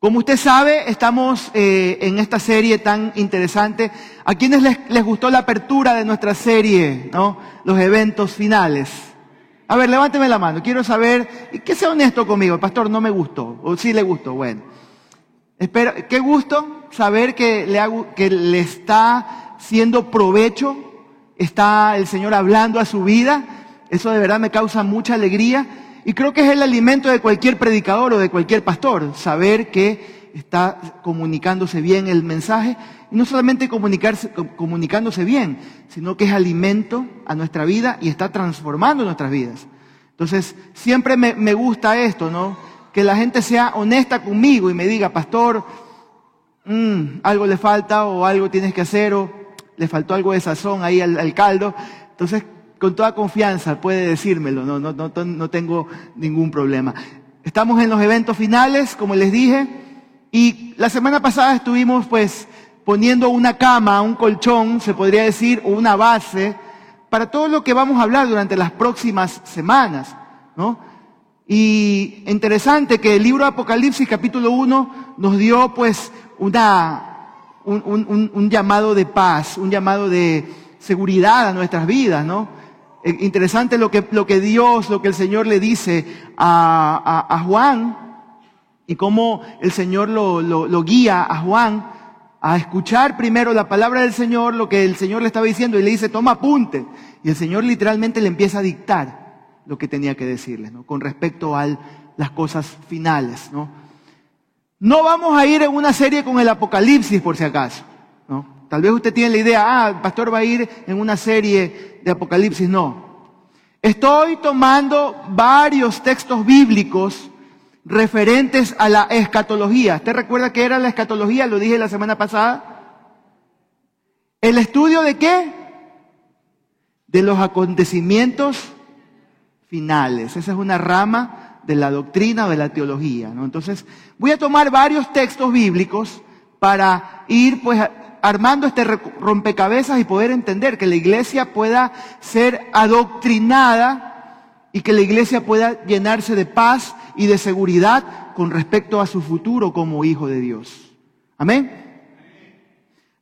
Como usted sabe, estamos eh, en esta serie tan interesante. ¿A quienes les, gustó la apertura de nuestra serie, no? Los eventos finales. A ver, levánteme la mano. Quiero saber, que sea honesto conmigo. Pastor no me gustó, o sí le gustó. Bueno, espero, qué gusto saber que le, que le está siendo provecho, está el Señor hablando a su vida. Eso de verdad me causa mucha alegría. Y creo que es el alimento de cualquier predicador o de cualquier pastor, saber que está comunicándose bien el mensaje, y no solamente comunicarse, comunicándose bien, sino que es alimento a nuestra vida y está transformando nuestras vidas. Entonces, siempre me, me gusta esto, ¿no? Que la gente sea honesta conmigo y me diga, pastor, mmm, algo le falta o algo tienes que hacer o le faltó algo de sazón ahí al, al caldo. Entonces, con toda confianza puede decírmelo, no, no, no, no tengo ningún problema. Estamos en los eventos finales, como les dije, y la semana pasada estuvimos pues poniendo una cama, un colchón, se podría decir, o una base, para todo lo que vamos a hablar durante las próximas semanas, ¿no? Y interesante que el libro Apocalipsis capítulo 1 nos dio pues una, un, un, un llamado de paz, un llamado de seguridad a nuestras vidas, ¿no? Interesante lo que, lo que Dios, lo que el Señor le dice a, a, Juan y cómo el Señor lo, lo, lo, guía a Juan a escuchar primero la palabra del Señor, lo que el Señor le estaba diciendo y le dice, toma apunte. Y el Señor literalmente le empieza a dictar lo que tenía que decirle, ¿no? Con respecto a las cosas finales, ¿no? No vamos a ir en una serie con el Apocalipsis por si acaso. Tal vez usted tiene la idea, ah, el pastor va a ir en una serie de Apocalipsis. No. Estoy tomando varios textos bíblicos referentes a la escatología. ¿Usted recuerda qué era la escatología? Lo dije la semana pasada. ¿El estudio de qué? De los acontecimientos finales. Esa es una rama de la doctrina o de la teología. ¿no? Entonces, voy a tomar varios textos bíblicos para ir pues armando este rompecabezas y poder entender que la iglesia pueda ser adoctrinada y que la iglesia pueda llenarse de paz y de seguridad con respecto a su futuro como hijo de Dios. Amén.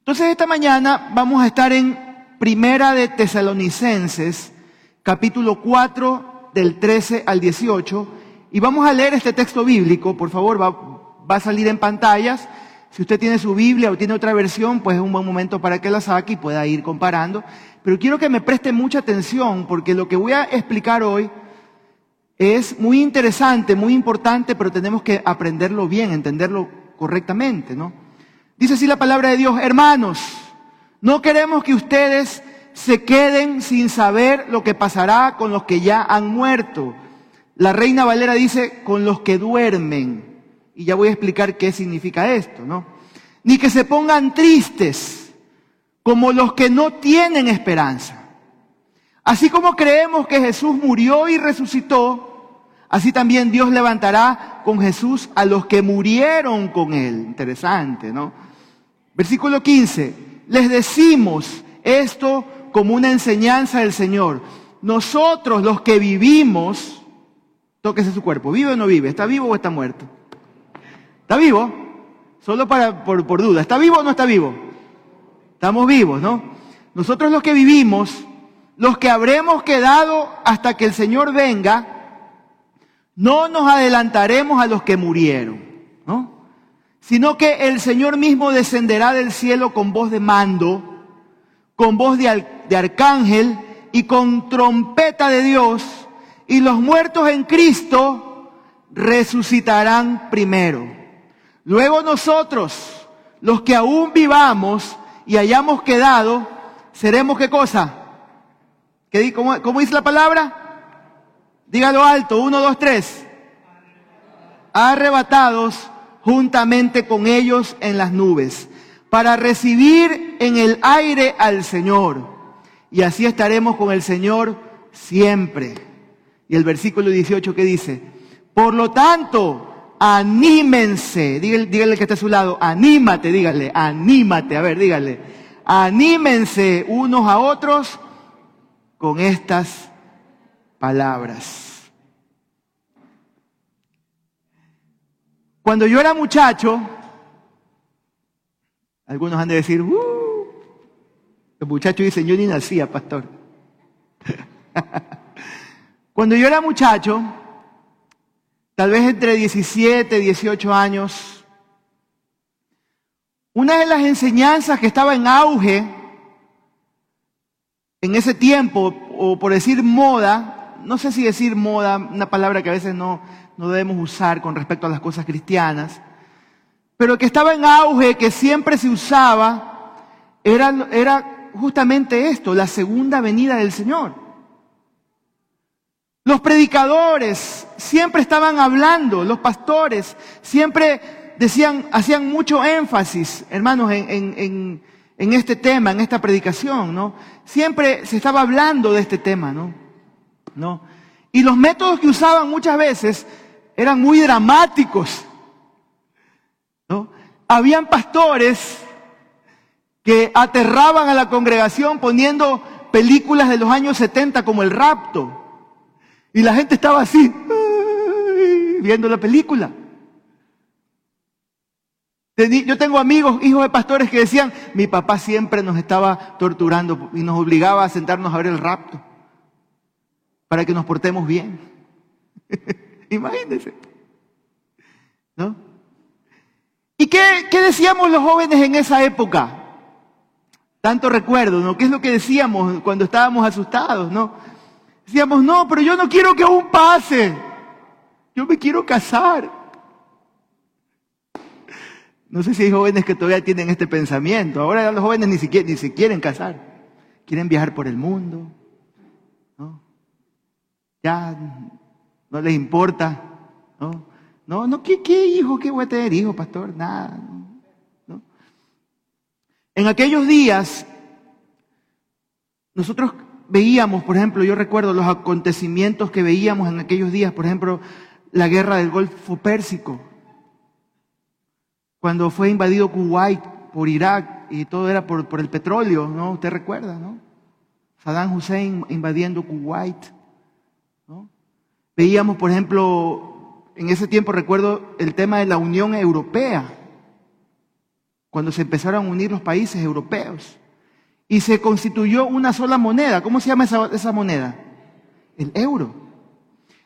Entonces esta mañana vamos a estar en Primera de Tesalonicenses, capítulo 4 del 13 al 18, y vamos a leer este texto bíblico, por favor, va, va a salir en pantallas. Si usted tiene su Biblia o tiene otra versión, pues es un buen momento para que la saque y pueda ir comparando. Pero quiero que me preste mucha atención porque lo que voy a explicar hoy es muy interesante, muy importante, pero tenemos que aprenderlo bien, entenderlo correctamente, ¿no? Dice así la palabra de Dios, hermanos, no queremos que ustedes se queden sin saber lo que pasará con los que ya han muerto. La reina Valera dice, con los que duermen. Y ya voy a explicar qué significa esto, ¿no? Ni que se pongan tristes como los que no tienen esperanza. Así como creemos que Jesús murió y resucitó, así también Dios levantará con Jesús a los que murieron con él. Interesante, ¿no? Versículo 15. Les decimos esto como una enseñanza del Señor. Nosotros los que vivimos, tóquese su cuerpo, ¿vive o no vive? ¿Está vivo o está muerto? ¿Está vivo? Solo para, por, duda. ¿Está vivo o no está vivo? Estamos vivos, ¿no? Nosotros los que vivimos, los que habremos quedado hasta que el Señor venga, no nos adelantaremos a los que murieron, ¿no? Sino que el Señor mismo descenderá del cielo con voz de mando, con voz de arcángel y con trompeta de Dios, y los muertos en Cristo resucitarán primero. Luego nosotros, los que aún vivamos y hayamos quedado, seremos qué cosa? ¿Qué, cómo, ¿Cómo dice la palabra? Dígalo alto, uno, dos, tres. Arrebatados juntamente con ellos en las nubes, para recibir en el aire al Señor. Y así estaremos con el Señor siempre. Y el versículo 18 que dice, por lo tanto, anímense. Dígale, dígale, que está a su lado, anímate, dígale, anímate, a ver, dígale. Anímense unos a otros con estas palabras. Cuando yo era muchacho, algunos han de decir, uh, los muchachos dicen, yo ni nacía, pastor. Cuando yo era muchacho, tal vez entre 17 y 18 años, una de las enseñanzas que estaba en auge en ese tiempo, o por decir moda, no sé si decir moda, una palabra que a veces no, no debemos usar con respecto a las cosas cristianas, pero que estaba en auge, que siempre se usaba, era, era justamente esto, la segunda venida del Señor. Los predicadores siempre estaban hablando, los pastores siempre decían, hacían mucho énfasis, hermanos, en, este tema, en esta predicación, ¿no? Siempre se estaba hablando de este tema, ¿no? ¿No? Y los métodos que usaban muchas veces eran muy dramáticos. ¿no? Habían pastores que aterraban a la congregación poniendo películas de los años 70 como El Rapto. Y la gente estaba así, viendo la película. Yo tengo amigos, hijos de pastores que decían, mi papá siempre nos estaba torturando y nos obligaba a sentarnos a ver el rapto para que nos portemos bien. Imagínense. ¿No? ¿Y qué, qué, decíamos los jóvenes en esa época? Tanto recuerdo, ¿no? ¿Qué es lo que decíamos cuando estábamos asustados, no? Decíamos, no, pero yo no quiero que aún pase. Yo me quiero casar. No sé si hay jóvenes que todavía tienen este pensamiento. Ahora los jóvenes ni siquiera ni se quieren casar. Quieren viajar por el mundo. Ya no les importa, ¿no? No, no, ¿qué, hijo? ¿Qué voy a tener hijo, pastor? Nada. En aquellos días, nosotros veíamos, por ejemplo, yo recuerdo los acontecimientos que veíamos en aquellos días, por ejemplo, la guerra del Golfo Pérsico, cuando fue invadido Kuwait por Irak y todo era por, el petróleo, ¿no? Usted recuerda, ¿no? Saddam Hussein invadiendo Kuwait, ¿no? Veíamos, por ejemplo, en ese tiempo recuerdo el tema de la Unión Europea, cuando se empezaron a unir los países europeos y se constituyó una sola moneda. ¿Cómo se llama esa, moneda? El euro.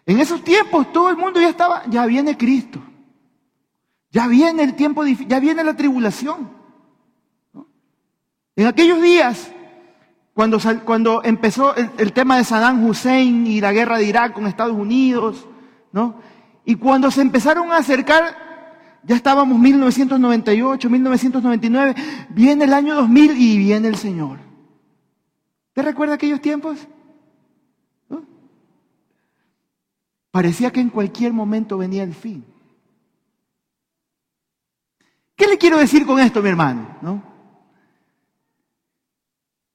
En esos tiempos todo el mundo ya estaba, ya viene Cristo, ya viene el tiempo, ya viene la tribulación. En aquellos días cuando, cuando empezó el, tema de Saddam Hussein y la guerra de Irak con Estados Unidos, ¿no? Y cuando se empezaron a acercar, ya estábamos 1998, 1999, viene el año 2000 y viene el Señor. ¿Te recuerda aquellos tiempos? Parecía que en cualquier momento venía el fin. ¿Qué le quiero decir con esto, mi hermano? ¿No?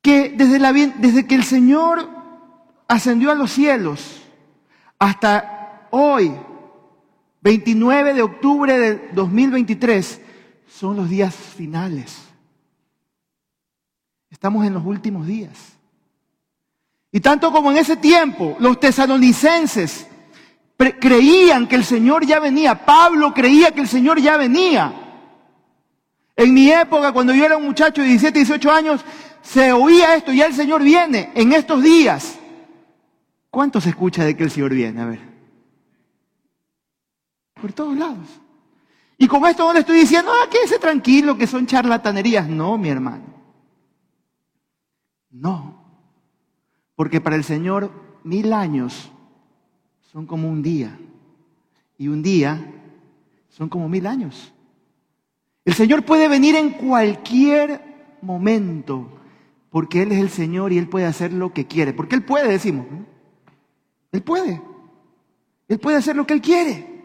que desde, la, desde que el Señor ascendió a los cielos hasta hoy, 29 de octubre de 2023, son los días finales. Estamos en los últimos días. Y tanto como en ese tiempo los tesalonicenses creían que el Señor ya venía, Pablo creía que el Señor ya venía. En mi época, cuando yo era un muchacho de 17, 18 años, se oía esto, ya el Señor viene en estos días. ¿Cuánto se escucha de que el Señor viene? A ver. Por todos lados. Y con esto no le estoy diciendo, ah, quédese tranquilo, que son charlatanerías. No, mi hermano. No. Porque para el Señor mil años son como un día. Y un día son como mil años. El Señor puede venir en cualquier momento porque Él es el Señor y Él puede hacer lo que quiere. Porque Él puede, decimos. Él puede. Él puede hacer lo que Él quiere.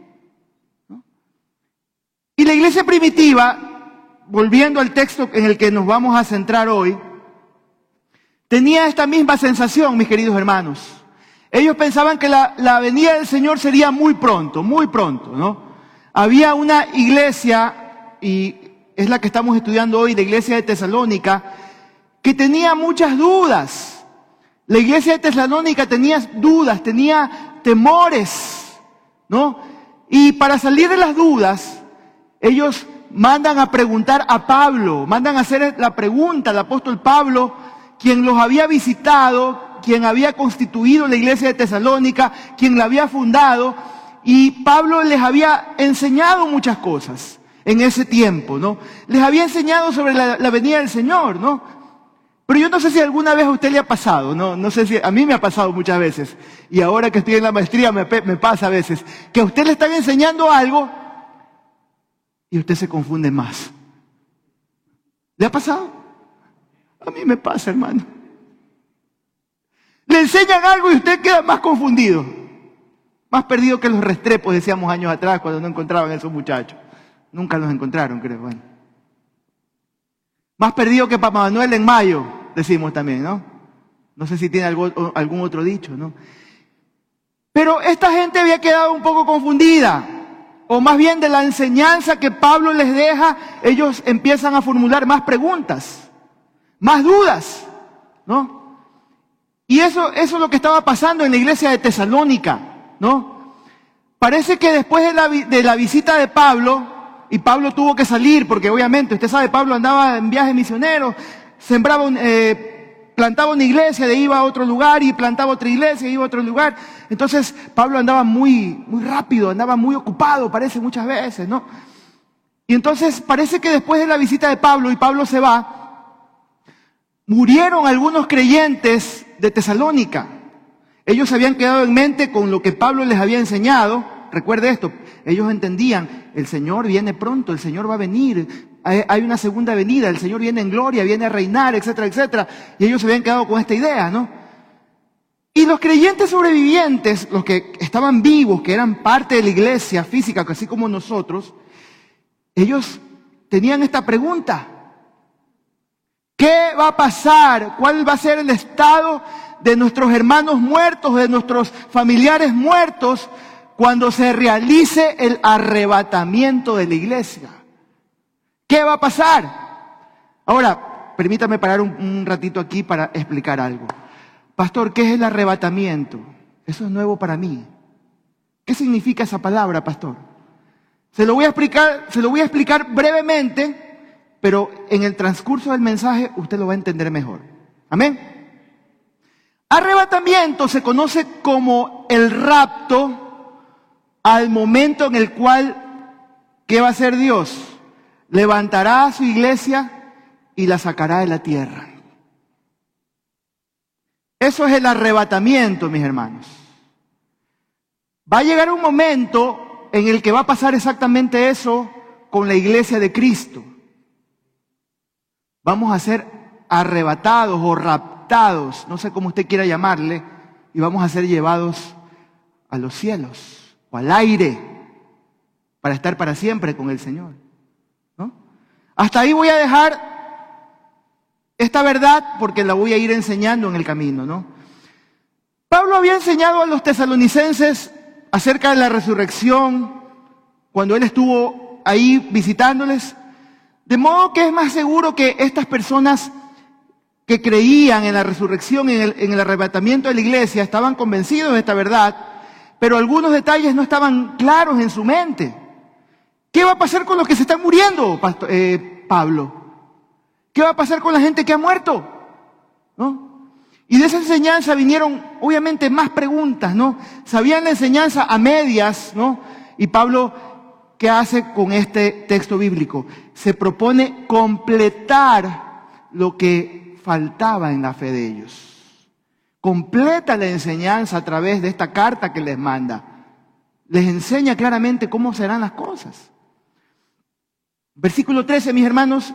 Y la iglesia primitiva, volviendo al texto en el que nos vamos a centrar hoy, tenía esta misma sensación, mis queridos hermanos. Ellos pensaban que la, la venida del Señor sería muy pronto, muy pronto, ¿no? Había una iglesia, y es la que estamos estudiando hoy, la iglesia de Tesalónica, que tenía muchas dudas. La iglesia de Tesalónica tenía dudas, tenía temores, ¿no? Y para salir de las dudas, ellos mandan a preguntar a Pablo, mandan a hacer la pregunta al apóstol Pablo, quien los había visitado, quien había constituido la iglesia de Tesalónica, quien la había fundado, y Pablo les había enseñado muchas cosas en ese tiempo, ¿no? Les había enseñado sobre la, venida del Señor, ¿no? Pero yo no sé si alguna vez a usted le ha pasado, ¿no? No sé si a mí me ha pasado muchas veces, y ahora que estoy en la maestría me, me pasa a veces, que a usted le están enseñando algo y usted se confunde más. ¿Le ha pasado? A mí me pasa, hermano. Le enseñan algo y usted queda más confundido. Más perdido que los restrepos, decíamos años atrás, cuando no encontraban a esos muchachos. Nunca los encontraron, creo. Más perdido que Papá Manuel en mayo, decimos también, ¿no? No sé si tiene algún otro dicho, ¿no? Pero esta gente había quedado un poco confundida o más bien de la enseñanza que Pablo les deja, ellos empiezan a formular más preguntas, más dudas, ¿no? Y eso, eso es lo que estaba pasando en la iglesia de Tesalónica, ¿no? Parece que después de la, de la visita de Pablo, y Pablo tuvo que salir, porque obviamente, usted sabe, Pablo andaba en viaje misionero, sembraba un, eh, plantaba una iglesia, de iba a otro lugar y plantaba otra iglesia, iba a otro lugar. Entonces Pablo andaba muy, muy rápido, andaba muy ocupado, parece muchas veces, ¿no? Y entonces parece que después de la visita de Pablo y Pablo se va, murieron algunos creyentes de Tesalónica. Ellos habían quedado en mente con lo que Pablo les había enseñado. Recuerde esto, ellos entendían, el Señor viene pronto, el Señor va a venir, hay una segunda venida, el Señor viene en gloria, viene a reinar, etcétera, etcétera. Y ellos se habían quedado con esta idea, ¿no? Y los creyentes sobrevivientes, los que estaban vivos, que eran parte de la iglesia física, así como nosotros, ellos tenían esta pregunta. ¿Qué va a pasar? ¿Cuál va a ser el estado de nuestros hermanos muertos, de nuestros familiares muertos, cuando se realice el arrebatamiento de la iglesia? ¿Qué va a pasar? Ahora, permítame parar un, ratito aquí para explicar algo. Pastor, ¿qué es el arrebatamiento? Eso es nuevo para mí. ¿Qué significa esa palabra, pastor? Se lo voy a explicar, se lo voy a explicar brevemente, pero en el transcurso del mensaje usted lo va a entender mejor. Amén. Arrebatamiento se conoce como el rapto al momento en el cual, ¿qué va a hacer Dios? Levantará a su iglesia y la sacará de la tierra. Eso es el arrebatamiento, mis hermanos. Va a llegar un momento en el que va a pasar exactamente eso con la iglesia de Cristo. Vamos a ser arrebatados o raptados, no sé cómo usted quiera llamarle, y vamos a ser llevados a los cielos o al aire para estar para siempre con el Señor. Hasta ahí voy a dejar esta verdad porque la voy a ir enseñando en el camino, ¿no? Pablo había enseñado a los tesalonicenses acerca de la resurrección cuando él estuvo ahí visitándoles, de modo que es más seguro que estas personas que creían en la resurrección, en el, en el arrebatamiento de la iglesia, estaban convencidos de esta verdad, pero algunos detalles no estaban claros en su mente. ¿Qué va a pasar con los que se están muriendo, eh, Pablo? ¿Qué va a pasar con la gente que ha muerto? ¿No? Y de esa enseñanza vinieron, obviamente, más preguntas, ¿no? Sabían la enseñanza a medias, ¿no? Y Pablo, ¿qué hace con este texto bíblico? Se propone completar lo que faltaba en la fe de ellos. Completa la enseñanza a través de esta carta que les manda. Les enseña claramente cómo serán las cosas. Versículo 13, mis hermanos.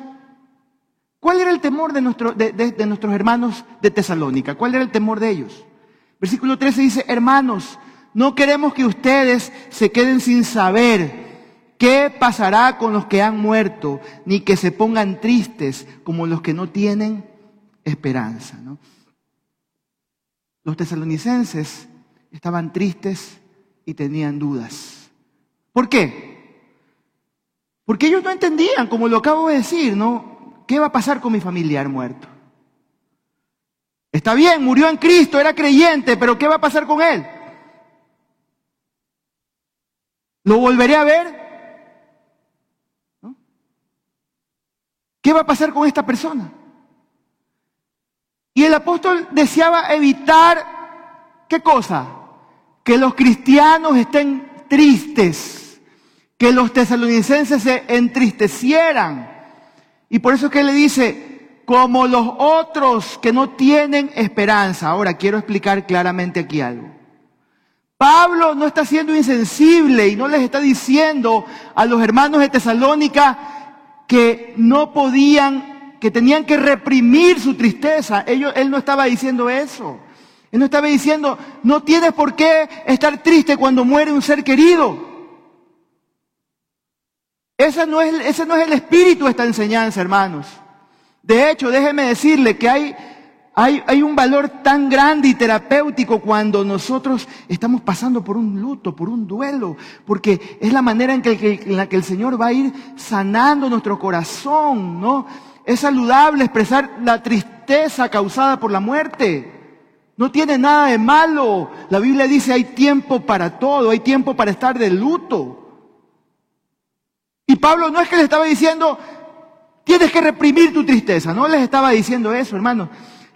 ¿Cuál era el temor de, de, nuestros hermanos de Tesalónica? ¿Cuál era el temor de ellos? Versículo 13 dice, hermanos, no queremos que ustedes se queden sin saber qué pasará con los que han muerto, ni que se pongan tristes como los que no tienen esperanza. Los tesalonicenses estaban tristes y tenían dudas. ¿Por qué? Porque ellos no entendían, como lo acabo de decir, ¿no? ¿Qué va a pasar con mi familiar muerto? Está bien, murió en Cristo, era creyente, pero ¿qué va a pasar con él? ¿Lo volveré a ver? ¿Qué va a pasar con esta persona? Y el apóstol deseaba evitar, ¿qué cosa? Que los cristianos estén tristes, que los tesalonicenses se entristecieran. Y por eso es que le dice, como los otros que no tienen esperanza. Ahora quiero explicar claramente aquí algo. Pablo no está siendo insensible y no les está diciendo a los hermanos de Tesalónica que no podían que tenían que reprimir su tristeza. Ellos, él no estaba diciendo eso. Él no estaba diciendo, no tienes por qué estar triste cuando muere un ser querido. Ese no es, ese no es el espíritu de esta enseñanza, hermanos. De hecho, déjeme decirle que hay, hay, hay, un valor tan grande y terapéutico cuando nosotros estamos pasando por un luto, por un duelo, porque es la manera en, que, en la que el Señor va a ir sanando nuestro corazón, ¿no? Es saludable expresar la tristeza causada por la muerte. No tiene nada de malo. La Biblia dice hay tiempo para todo, hay tiempo para estar de luto. Y Pablo no es que le estaba diciendo, tienes que reprimir tu tristeza, no les estaba diciendo eso, hermano.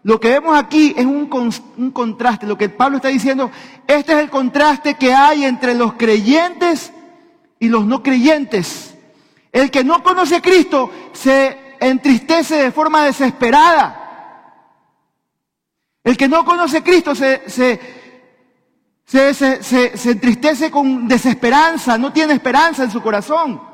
Lo que vemos aquí es un, un, contraste. Lo que Pablo está diciendo, este es el contraste que hay entre los creyentes y los no creyentes. El que no conoce a Cristo se entristece de forma desesperada. El que no conoce a Cristo se, se, se, entristece con desesperanza, no tiene esperanza en su corazón.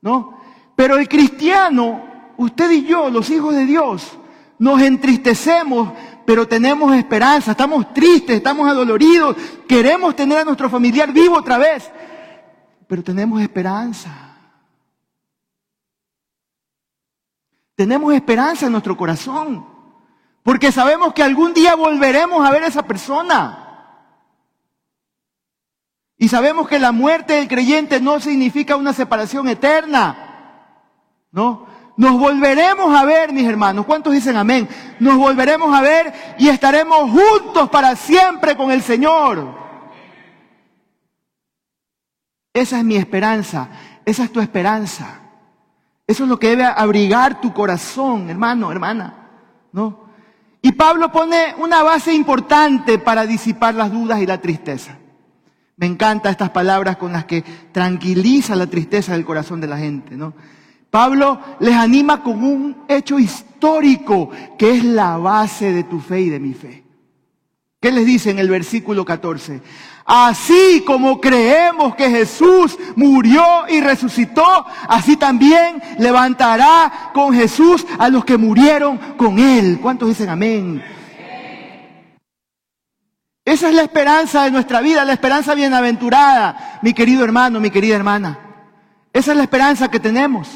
¿No? Pero el cristiano, usted y yo, los hijos de Dios, nos entristecemos, pero tenemos esperanza, estamos tristes, estamos adoloridos, queremos tener a nuestro familiar vivo otra vez, pero tenemos esperanza. Tenemos esperanza en nuestro corazón. Porque sabemos que algún día volveremos a ver a esa persona. Y sabemos que la muerte del creyente no significa una separación eterna. ¿No? Nos volveremos a ver, mis hermanos. ¿Cuántos dicen amén? Nos volveremos a ver y estaremos juntos para siempre con el Señor. Esa es mi esperanza. Esa es tu esperanza. Eso es lo que debe abrigar tu corazón, hermano, hermana. ¿No? Y Pablo pone una base importante para disipar las dudas y la tristeza. Me encantan estas palabras con las que tranquiliza la tristeza del corazón de la gente, ¿no? Pablo les anima con un hecho histórico que es la base de tu fe y de mi fe. ¿Qué les dice en el versículo 14? Así como creemos que Jesús murió y resucitó, así también levantará con Jesús a los que murieron con Él. ¿Cuántos dicen amén? Esa es la esperanza de nuestra vida, la esperanza bienaventurada, mi querido hermano, mi querida hermana. Esa es la esperanza que tenemos.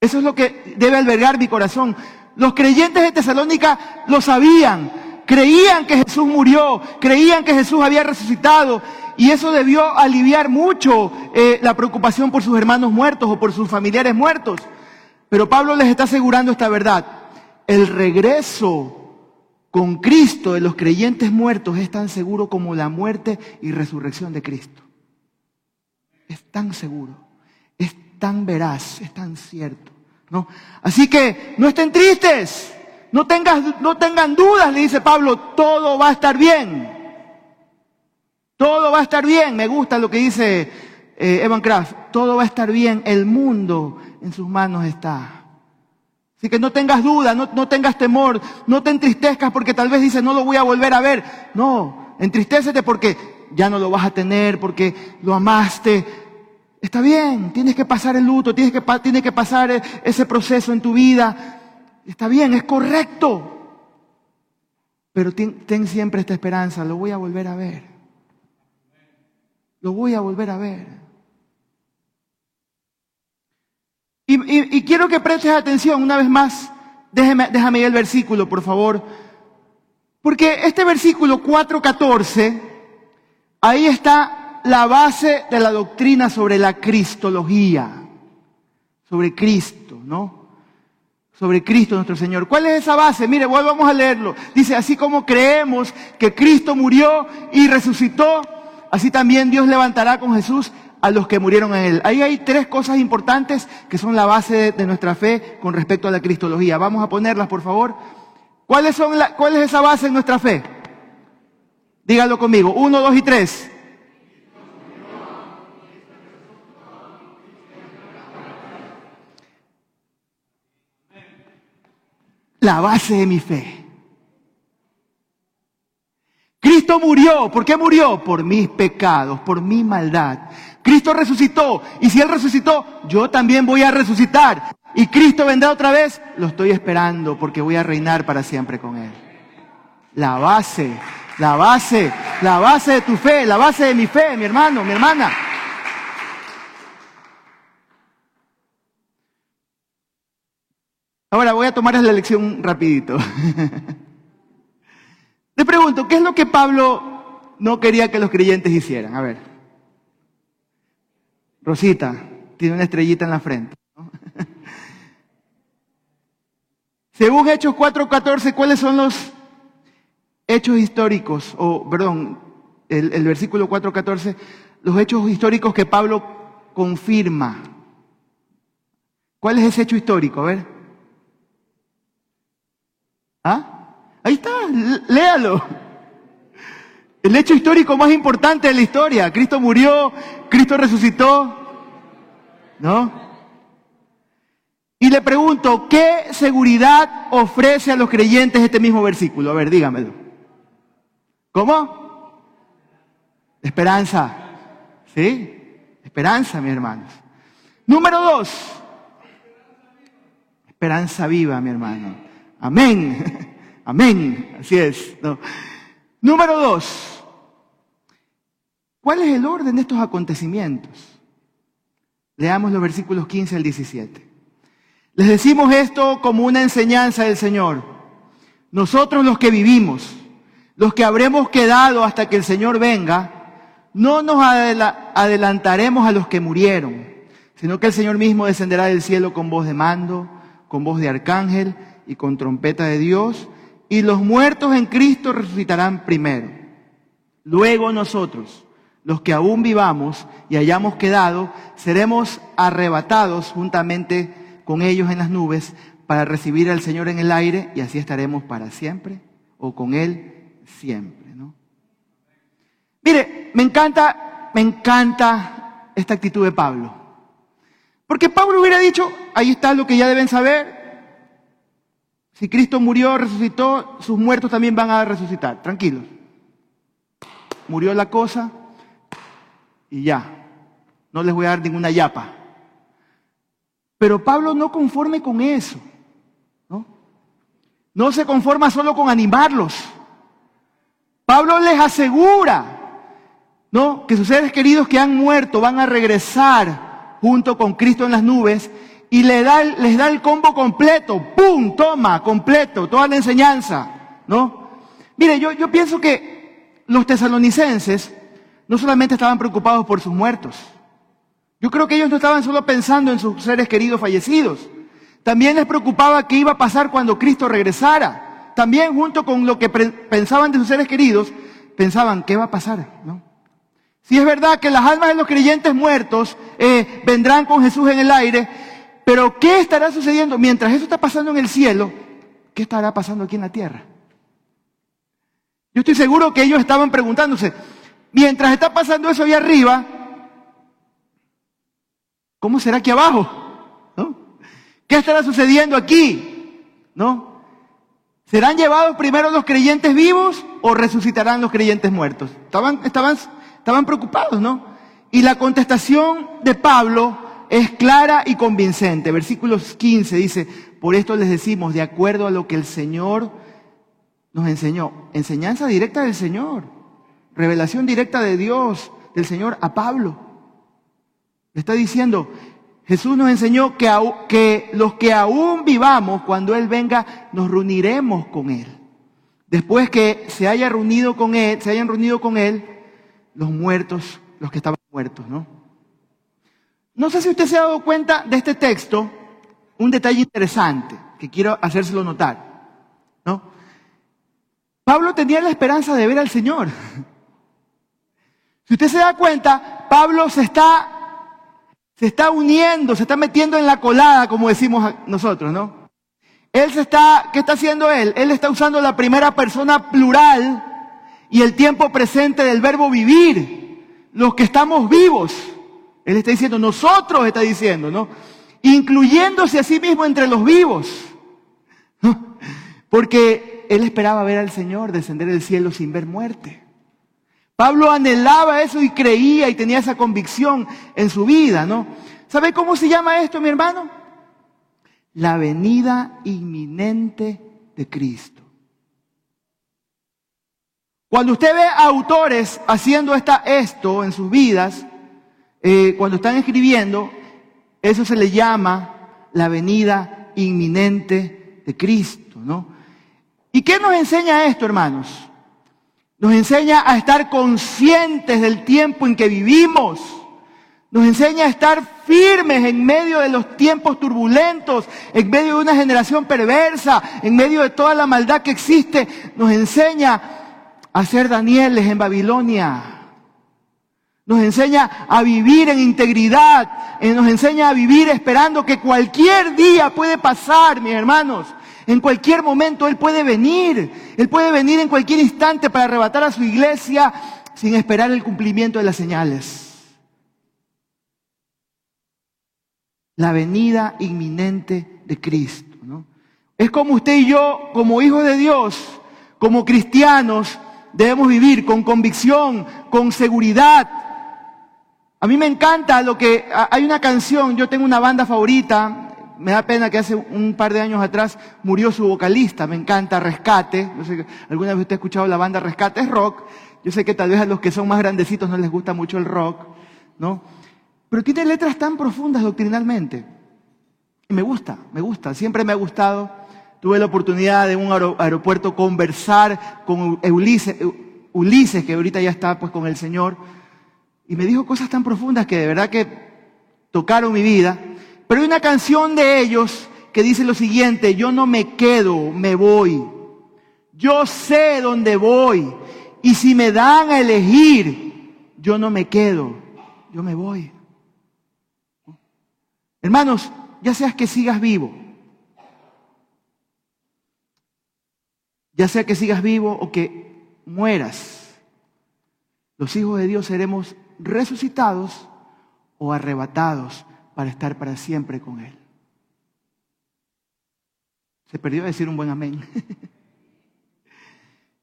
Eso es lo que debe albergar mi corazón. Los creyentes de Tesalónica lo sabían, Creían que Jesús murió, creían que Jesús había resucitado y eso debió aliviar mucho eh, la preocupación por sus hermanos muertos o por sus familiares muertos. Pero Pablo les está asegurando esta verdad. El regreso con Cristo de los creyentes muertos es tan seguro como la muerte y resurrección de Cristo. Es tan seguro, es tan veraz, es tan cierto. ¿no? Así que no estén tristes. No, tengan dudas, le dice Pablo, todo va a estar bien. Todo va a estar bien. Me gusta lo que dice eh, Evan Kraft. Todo va a estar bien. El mundo en sus manos está. Así que no tengas dudas, no, no tengas temor, no te entristezcas porque tal vez dices, no lo voy a volver a ver. No, entristécete porque ya no lo vas a tener, porque lo amaste. Está bien, tienes que pasar el luto, tienes que, tienes que pasar ese proceso en tu vida. Está bien, es correcto. Pero ten, siempre esta esperanza, lo voy a volver a ver. Lo voy a volver a ver. Y, quiero que prestes atención una vez más. Déjame, déjame ir el versículo, por favor. Porque este versículo 4.14, ahí está la base de la doctrina sobre la cristología, sobre Cristo, ¿no? sobre Cristo nuestro Señor. ¿Cuál es esa base? Mire, volvamos a leerlo. Dice, así como creemos que Cristo murió y resucitó, así también Dios levantará con Jesús a los que murieron en él. Ahí hay tres cosas importantes que son la base de, nuestra fe con respecto a la cristología. Vamos a ponerlas, por favor. ¿Cuáles son ¿Cuál es esa base en nuestra fe? Dígalo conmigo. Uno, dos y tres. La base de mi fe. Cristo murió. ¿Por qué murió? Por mis pecados, por mi maldad. Cristo resucitó. Y si Él resucitó, yo también voy a resucitar. Y Cristo vendrá otra vez. Lo estoy esperando porque voy a reinar para siempre con Él. La base, la base, la base de tu fe, la base de mi fe, mi hermano, mi hermana. Ahora voy a tomar la lección rapidito. Le pregunto, ¿qué es lo que Pablo no quería que los creyentes hicieran? A ver. Rosita, tiene una estrellita en la frente. Según Hechos 4:14, ¿cuáles son los hechos históricos? O, perdón, el, el versículo 4:14, los hechos históricos que Pablo confirma. ¿Cuál es ese hecho histórico? A ver. ¿Ah? Ahí está, léalo. El hecho histórico más importante de la historia. Cristo murió, Cristo resucitó. ¿No? Y le pregunto, ¿qué seguridad ofrece a los creyentes este mismo versículo? A ver, dígamelo. ¿Cómo? Esperanza. ¿Sí? Esperanza, mis hermanos. Número dos. Esperanza viva, mi hermano. Amén. Amén. Así es. Número dos. ¿Cuál es el orden de estos acontecimientos? Leamos los versículos 15 al 17. Les decimos esto como una enseñanza del Señor. Nosotros los que vivimos, los que habremos quedado hasta que el Señor venga, no nos adelantaremos a los que murieron, sino que el Señor mismo descenderá del cielo con voz de mando, con voz de arcángel y con trompeta de Dios y los muertos en Cristo resucitarán primero. Luego nosotros, los que aún vivamos y hayamos quedado, seremos arrebatados juntamente con ellos en las nubes para recibir al Señor en el aire y así estaremos para siempre o con Él siempre. ¿no? Mire, me encanta, me encanta esta actitud de Pablo. Porque Pablo hubiera dicho, ahí está lo que ya deben saber, si Cristo murió, resucitó, sus muertos también van a resucitar. Tranquilos. Murió la cosa y ya. No les voy a dar ninguna yapa. Pero Pablo no conforme con eso. ¿no? no se conforma solo con animarlos. Pablo les asegura ¿no? que sus seres queridos que han muerto van a regresar junto con Cristo en las nubes y le da, les da el combo completo, ¡pum! Toma, completo, toda la enseñanza, ¿no? Mire, yo, yo pienso que los tesalonicenses no solamente estaban preocupados por sus muertos, yo creo que ellos no estaban solo pensando en sus seres queridos fallecidos, también les preocupaba qué iba a pasar cuando Cristo regresara. También junto con lo que pensaban de sus seres queridos, pensaban qué va a pasar, ¿no? Si es verdad que las almas de los creyentes muertos eh, vendrán con Jesús en el aire, pero ¿qué estará sucediendo mientras eso está pasando en el cielo? ¿Qué estará pasando aquí en la tierra? Yo estoy seguro que ellos estaban preguntándose, mientras está pasando eso ahí arriba, ¿cómo será aquí abajo? ¿Qué estará sucediendo aquí? ¿No? ¿Serán llevados primero los creyentes vivos o resucitarán los creyentes muertos? Estaban, estaban, estaban preocupados, ¿no? Y la contestación de Pablo es clara y convincente. Versículos 15 dice, por esto les decimos, de acuerdo a lo que el Señor nos enseñó, enseñanza directa del Señor, revelación directa de Dios, del Señor a Pablo. Le está diciendo, Jesús nos enseñó que, los que aún vivamos, cuando Él venga, nos reuniremos con Él. Después que se haya reunido con Él, se hayan reunido con Él, los muertos, los que estaban muertos, ¿no? No sé si usted se ha dado cuenta de este texto, un detalle interesante que quiero hacérselo notar. ¿no? Pablo tenía la esperanza de ver al Señor. Si usted se da cuenta, Pablo se está, se está uniendo, se está metiendo en la colada, como decimos nosotros, ¿no? Él se está, ¿qué está haciendo él? Él está usando la primera persona plural y el tiempo presente del verbo vivir, los que estamos vivos. Él está diciendo, nosotros está diciendo, ¿no? Incluyéndose a sí mismo entre los vivos. Porque él esperaba ver al Señor descender del cielo sin ver muerte. Pablo anhelaba eso y creía y tenía esa convicción en su vida, ¿no? ¿Sabe cómo se llama esto, mi hermano? La venida inminente de Cristo. Cuando usted ve autores haciendo esta, esto en sus vidas, eh, cuando están escribiendo, eso se le llama la venida inminente de Cristo, ¿no? ¿Y qué nos enseña esto, hermanos? Nos enseña a estar conscientes del tiempo en que vivimos. Nos enseña a estar firmes en medio de los tiempos turbulentos, en medio de una generación perversa, en medio de toda la maldad que existe. Nos enseña a ser Danieles en Babilonia. Nos enseña a vivir en integridad. Eh, nos enseña a vivir esperando que cualquier día puede pasar, mis hermanos. En cualquier momento Él puede venir. Él puede venir en cualquier instante para arrebatar a su iglesia sin esperar el cumplimiento de las señales. La venida inminente de Cristo. Es como usted y yo, como hijos de Dios, como cristianos, debemos vivir con convicción, con seguridad, a mí me encanta lo que hay una canción, yo tengo una banda favorita, me da pena que hace un par de años atrás murió su vocalista, me encanta Rescate, alguna vez usted ha escuchado la banda Rescate, es rock, yo sé que tal vez a los que son más grandecitos no les gusta mucho el rock, ¿no? Pero tiene letras tan profundas doctrinalmente. Y me gusta, me gusta, siempre me ha gustado. Tuve la oportunidad de un aeropuerto conversar con Ulises, Ulises, que ahorita ya está pues con el Señor y me dijo cosas tan profundas que de verdad que tocaron mi vida. Pero hay una canción de ellos que dice lo siguiente, yo no me quedo, me voy. Yo sé dónde voy. Y si me dan a elegir, yo no me quedo, yo me voy. Hermanos, ya seas que sigas vivo, ya sea que sigas vivo o que mueras, los hijos de Dios seremos resucitados o arrebatados para estar para siempre con Él. Se perdió decir un buen amén.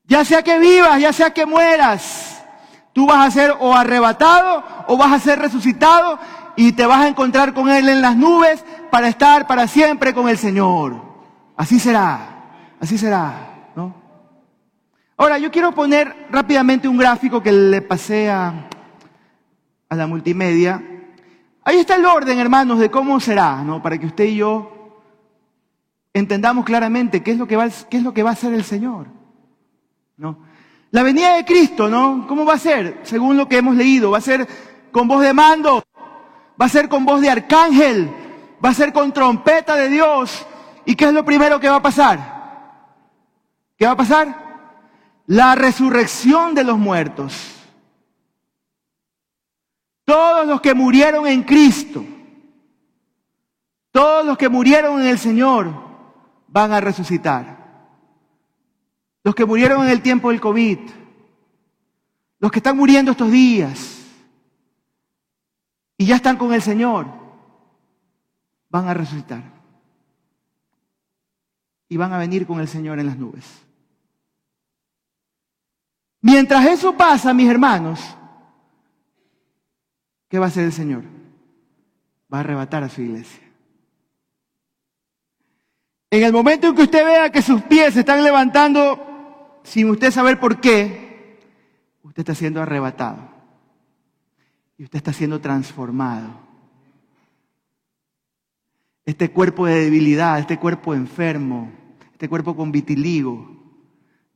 ya sea que vivas, ya sea que mueras, tú vas a ser o arrebatado o vas a ser resucitado y te vas a encontrar con Él en las nubes para estar para siempre con el Señor. Así será, así será, ¿no? Ahora, yo quiero poner rápidamente un gráfico que le pasé a, a la multimedia. Ahí está el orden, hermanos, de cómo será, ¿no? Para que usted y yo entendamos claramente qué es lo que va, qué es lo que va a hacer el Señor, ¿no? La venida de Cristo, ¿no? ¿Cómo va a ser? Según lo que hemos leído, va a ser con voz de mando, va a ser con voz de arcángel, va a ser con trompeta de Dios. ¿Y qué es lo primero que va a pasar? ¿Qué va a pasar? La resurrección de los muertos. Todos los que murieron en Cristo, todos los que murieron en el Señor van a resucitar. Los que murieron en el tiempo del COVID, los que están muriendo estos días y ya están con el Señor, van a resucitar. Y van a venir con el Señor en las nubes. Mientras eso pasa, mis hermanos, ¿qué va a hacer el Señor? Va a arrebatar a su iglesia. En el momento en que usted vea que sus pies se están levantando sin usted saber por qué, usted está siendo arrebatado. Y usted está siendo transformado. Este cuerpo de debilidad, este cuerpo enfermo, este cuerpo con vitiligo,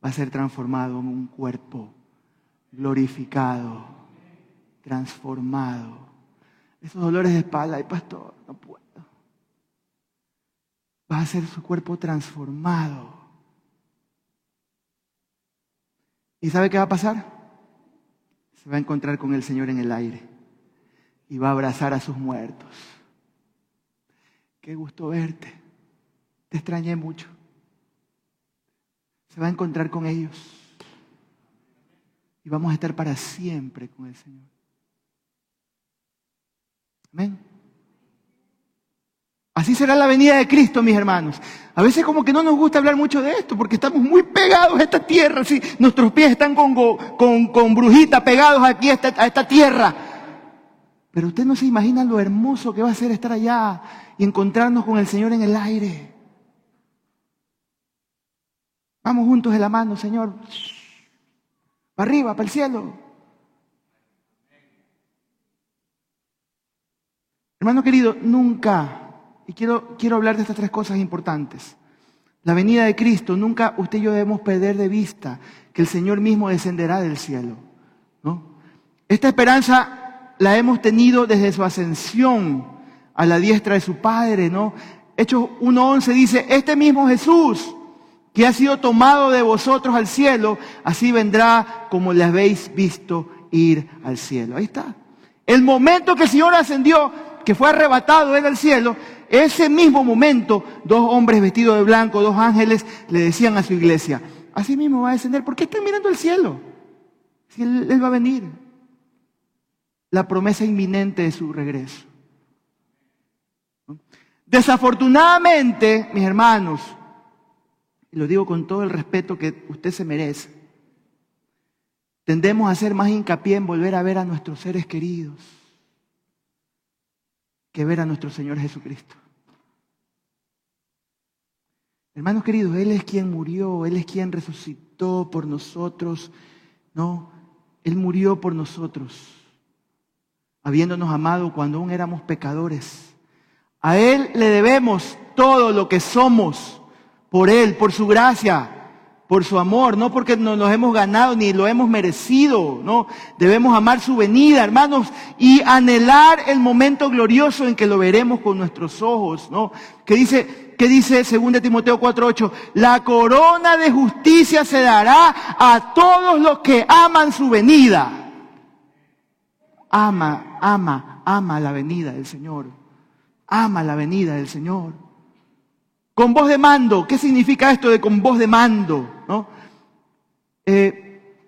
va a ser transformado en un cuerpo glorificado transformado. Esos dolores de espalda, ay pastor, no puedo. Va a ser su cuerpo transformado. ¿Y sabe qué va a pasar? se va a encontrar con el Señor en el aire y va a abrazar a sus muertos. Qué gusto verte. Te extrañé mucho. Se va a encontrar con ellos. Y vamos a estar para siempre con el Señor. Amén. Así será la venida de Cristo, mis hermanos. A veces como que no nos gusta hablar mucho de esto porque estamos muy pegados a esta tierra. ¿sí? Nuestros pies están con, con, con brujita pegados aquí a esta, a esta tierra. Pero usted no se imagina lo hermoso que va a ser estar allá y encontrarnos con el Señor en el aire. Vamos juntos de la mano, Señor. Para arriba, para el cielo. Hermano querido, nunca y quiero, quiero hablar de estas tres cosas importantes. La venida de Cristo, nunca usted y yo debemos perder de vista que el Señor mismo descenderá del cielo. ¿no? Esta esperanza la hemos tenido desde su ascensión a la diestra de su Padre. ¿no? Hechos 1.11 dice, este mismo Jesús que ha sido tomado de vosotros al cielo, así vendrá como le habéis visto ir al cielo. Ahí está. El momento que el Señor ascendió, que fue arrebatado en el cielo, ese mismo momento, dos hombres vestidos de blanco, dos ángeles, le decían a su iglesia, así mismo va a descender. ¿Por qué están mirando el cielo? Si él, él va a venir. La promesa inminente de su regreso. Desafortunadamente, mis hermanos, y lo digo con todo el respeto que usted se merece, tendemos a hacer más hincapié en volver a ver a nuestros seres queridos que ver a nuestro Señor Jesucristo. Hermanos queridos, Él es quien murió, Él es quien resucitó por nosotros. No, Él murió por nosotros, habiéndonos amado cuando aún éramos pecadores. A Él le debemos todo lo que somos, por Él, por su gracia por su amor, no porque nos hemos ganado ni lo hemos merecido, no. Debemos amar su venida, hermanos, y anhelar el momento glorioso en que lo veremos con nuestros ojos, ¿no? Que dice, que dice 2 Timoteo 4:8, la corona de justicia se dará a todos los que aman su venida. Ama, ama, ama la venida del Señor. Ama la venida del Señor. Con voz de mando, ¿qué significa esto de con voz de mando? ¿No? Eh,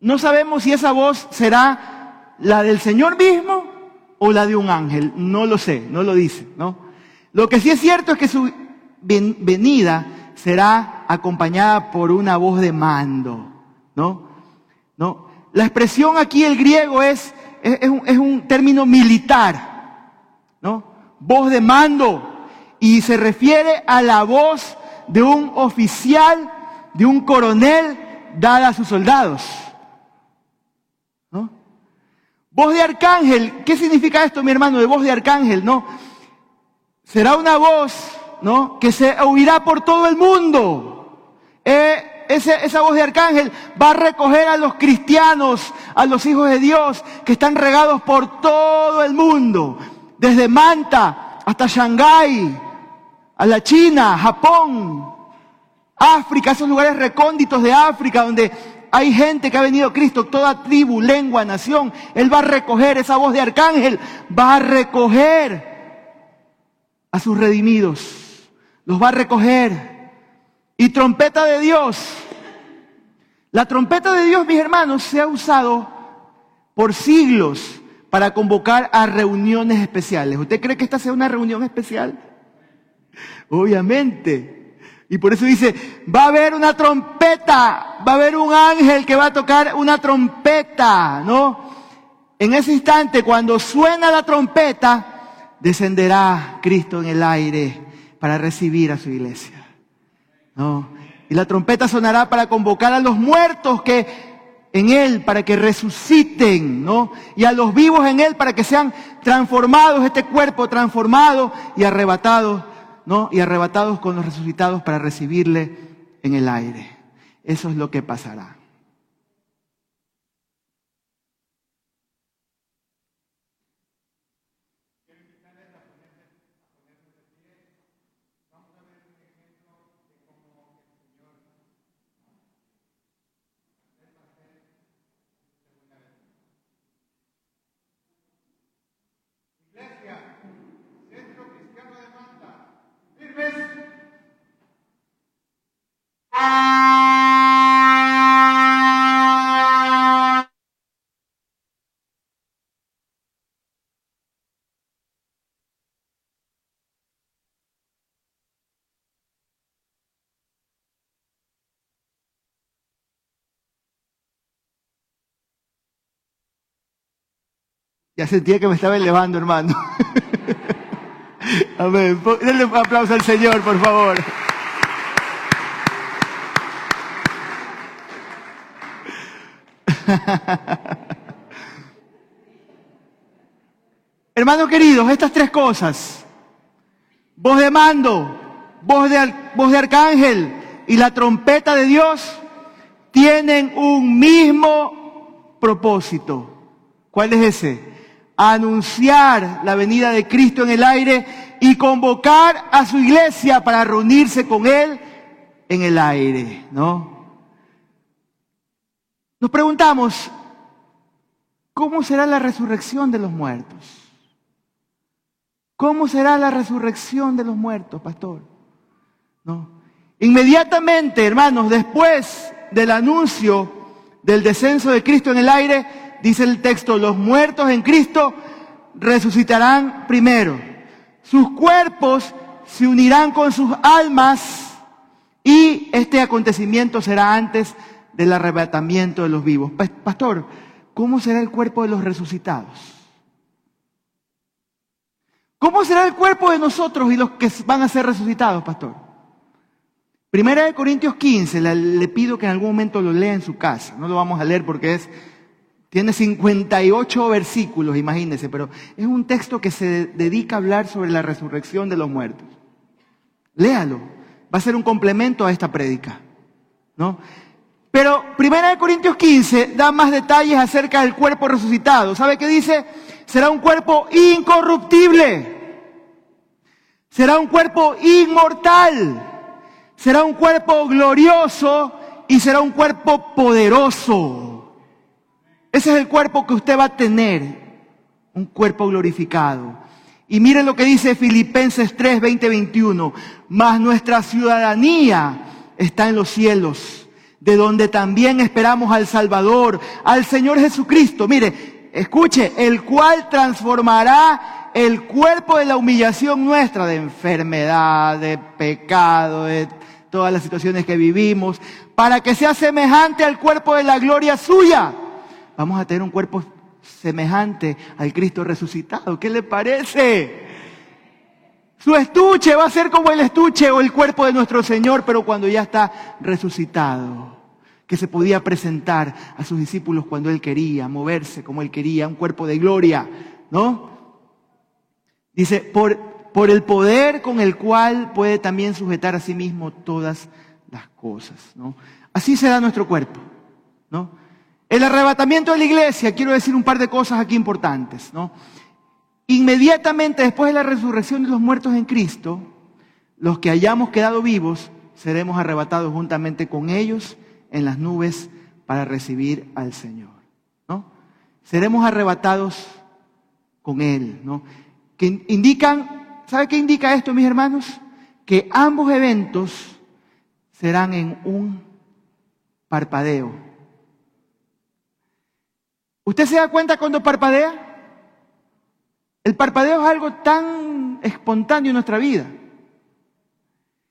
no sabemos si esa voz será la del Señor mismo o la de un ángel. No lo sé, no lo dice. ¿no? Lo que sí es cierto es que su venida será acompañada por una voz de mando. ¿no? ¿No? La expresión aquí, el griego, es, un, es un término militar. ¿no? Voz de mando y se refiere a la voz de un oficial, de un coronel dada a sus soldados. ¿No? Voz de arcángel, ¿qué significa esto, mi hermano, de voz de arcángel? No, será una voz, ¿no? Que se oirá por todo el mundo. Eh, esa voz de arcángel va a recoger a los cristianos, a los hijos de Dios que están regados por todo el mundo, desde Manta hasta Shanghái, a la China, Japón, África, esos lugares recónditos de África donde hay gente que ha venido a Cristo, toda tribu, lengua, nación. Él va a recoger esa voz de arcángel, va a recoger a sus redimidos, los va a recoger. Y trompeta de Dios. La trompeta de Dios, mis hermanos, se ha usado por siglos para convocar a reuniones especiales. ¿Usted cree que esta sea una reunión especial? Obviamente. Y por eso dice, va a haber una trompeta, va a haber un ángel que va a tocar una trompeta, ¿no? En ese instante, cuando suena la trompeta, descenderá Cristo en el aire para recibir a su iglesia. ¿No? Y la trompeta sonará para convocar a los muertos que en Él para que resuciten, ¿no? Y a los vivos en Él para que sean transformados, este cuerpo transformado y arrebatado ¿no? Y arrebatados con los resucitados para recibirle en el aire. Eso es lo que pasará. Ya sentía que me estaba elevando, hermano. Amén. Denle un aplauso al Señor, por favor. Hermanos queridos, estas tres cosas, voz de mando, voz de, voz de arcángel y la trompeta de Dios, tienen un mismo propósito. ¿Cuál es ese? Anunciar la venida de Cristo en el aire y convocar a su iglesia para reunirse con Él en el aire, ¿no? Nos preguntamos, ¿cómo será la resurrección de los muertos? ¿Cómo será la resurrección de los muertos, pastor? ¿No? Inmediatamente, hermanos, después del anuncio del descenso de Cristo en el aire, dice el texto, los muertos en Cristo resucitarán primero. Sus cuerpos se unirán con sus almas y este acontecimiento será antes del arrebatamiento de los vivos. Pastor, ¿cómo será el cuerpo de los resucitados? ¿Cómo será el cuerpo de nosotros y los que van a ser resucitados, pastor? Primera de Corintios 15, le, pido que en algún momento lo lea en su casa. No lo vamos a leer porque es, tiene 58 versículos, imagínense, pero es un texto que se dedica a hablar sobre la resurrección de los muertos. Léalo, va a ser un complemento a esta prédica, ¿no? Pero Primera de Corintios 15 da más detalles acerca del cuerpo resucitado. ¿Sabe qué dice? será un cuerpo incorruptible, será un cuerpo inmortal, será un cuerpo glorioso y será un cuerpo poderoso. Ese es el cuerpo que usted va a tener, un cuerpo glorificado. Y miren lo que dice Filipenses 3, 20, 21. Mas nuestra ciudadanía está en los cielos, de donde también esperamos al Salvador, al Señor Jesucristo. Mire, escuche, el cual transformará el cuerpo de la humillación nuestra, de enfermedad, de pecado, de todas las situaciones que vivimos, para que sea semejante al cuerpo de la gloria suya. Vamos a tener un cuerpo semejante al Cristo resucitado. ¿Qué le parece? Su estuche va a ser como el estuche o el cuerpo de nuestro Señor, pero cuando ya está resucitado que se podía presentar a sus discípulos cuando él quería, moverse como él quería, un cuerpo de gloria, ¿no? Dice, por, por el poder con el cual puede también sujetar a sí mismo todas las cosas, ¿no? Así será nuestro cuerpo, ¿no? El arrebatamiento de la iglesia, quiero decir un par de cosas aquí importantes, ¿no? Inmediatamente después de la resurrección de los muertos en Cristo, los que hayamos quedado vivos seremos arrebatados juntamente con ellos en las nubes para recibir al Señor. ¿no? Seremos arrebatados con Él. ¿no? Que indican, ¿sabe qué indica esto, mis hermanos? Que ambos eventos serán en un parpadeo. ¿Usted se da cuenta cuando parpadea? El parpadeo es algo tan espontáneo en nuestra vida.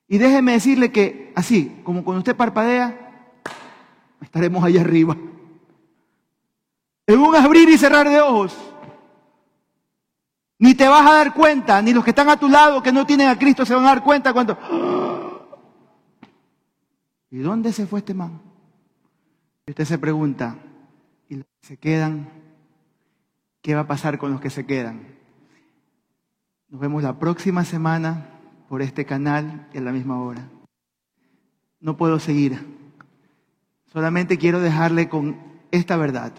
Y déjeme decirle que así, como cuando usted parpadea, estaremos allá arriba. En un abrir y cerrar de ojos. Ni te vas a dar cuenta, ni los que están a tu lado que no tienen a Cristo se van a dar cuenta cuando... ¿Y dónde se fue este man? Y usted se pregunta, ¿y los que se quedan? ¿Qué va a pasar con los que se quedan? Nos vemos la próxima semana por este canal y a la misma hora. No puedo seguir. Solamente quiero dejarle con esta verdad.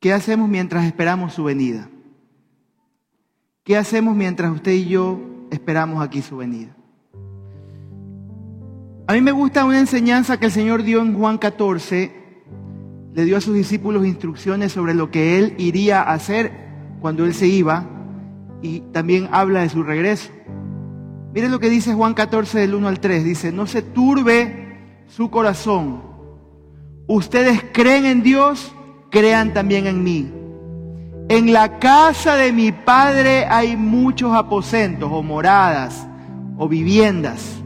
¿Qué hacemos mientras esperamos su venida? ¿Qué hacemos mientras usted y yo esperamos aquí su venida? A mí me gusta una enseñanza que el Señor dio en Juan 14. Le dio a sus discípulos instrucciones sobre lo que Él iría a hacer cuando Él se iba y también habla de su regreso. Miren lo que dice Juan 14 del 1 al 3. Dice, no se turbe su corazón. Ustedes creen en Dios, crean también en mí. En la casa de mi Padre hay muchos aposentos o moradas o viviendas.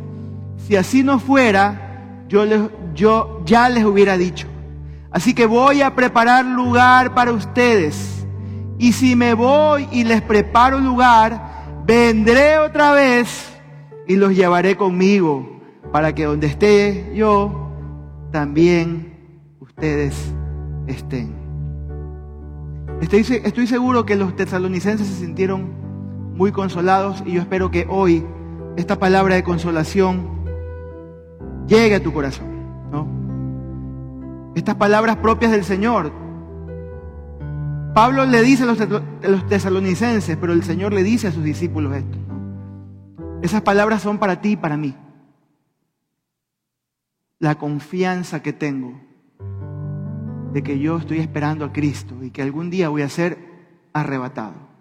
Si así no fuera, yo, les, yo ya les hubiera dicho. Así que voy a preparar lugar para ustedes. Y si me voy y les preparo lugar, vendré otra vez y los llevaré conmigo para que donde esté yo, también ustedes estén. Estoy, seguro que los tesalonicenses se sintieron muy consolados y yo espero que hoy esta palabra de consolación llegue a tu corazón. ¿no? Estas palabras propias del Señor. Pablo le dice a los, tesalonicenses, pero el Señor le dice a sus discípulos esto. Esas palabras son para ti y para mí. La confianza que tengo de que yo estoy esperando a Cristo y que algún día voy a ser arrebatado.